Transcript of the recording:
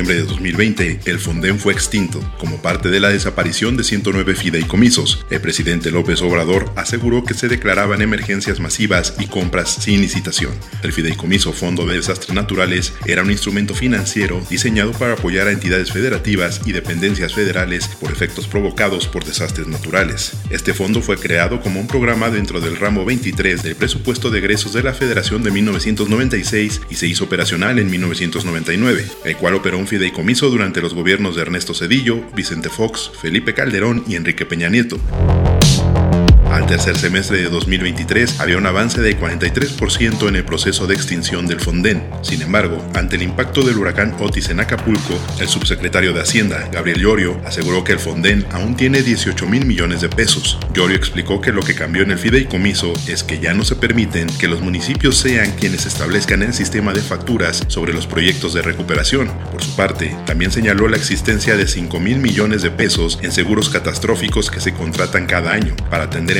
Noviembre de 2020, el Fonden fue extinto como parte de la desaparición de 109 fideicomisos. El presidente López Obrador aseguró que se declaraban emergencias masivas y compras sin licitación. El fideicomiso Fondo de Desastres Naturales era un instrumento financiero diseñado para apoyar a entidades federativas y dependencias federales por efectos provocados por desastres naturales. Este fondo fue creado como un programa dentro del ramo 23 del presupuesto de egresos de la Federación de 1996 y se hizo operacional en 1999, el cual operó un fideicomiso durante los gobiernos de Ernesto Cedillo, Vicente Fox, Felipe Calderón y Enrique Peña Nieto. Al tercer semestre de 2023 había un avance de 43% en el proceso de extinción del Fonden. Sin embargo, ante el impacto del huracán Otis en Acapulco, el subsecretario de Hacienda, Gabriel Llorio, aseguró que el Fonden aún tiene 18 mil millones de pesos. Llorio explicó que lo que cambió en el fideicomiso es que ya no se permiten que los municipios sean quienes establezcan el sistema de facturas sobre los proyectos de recuperación. Por su parte, también señaló la existencia de 5 mil millones de pesos en seguros catastróficos que se contratan cada año para atender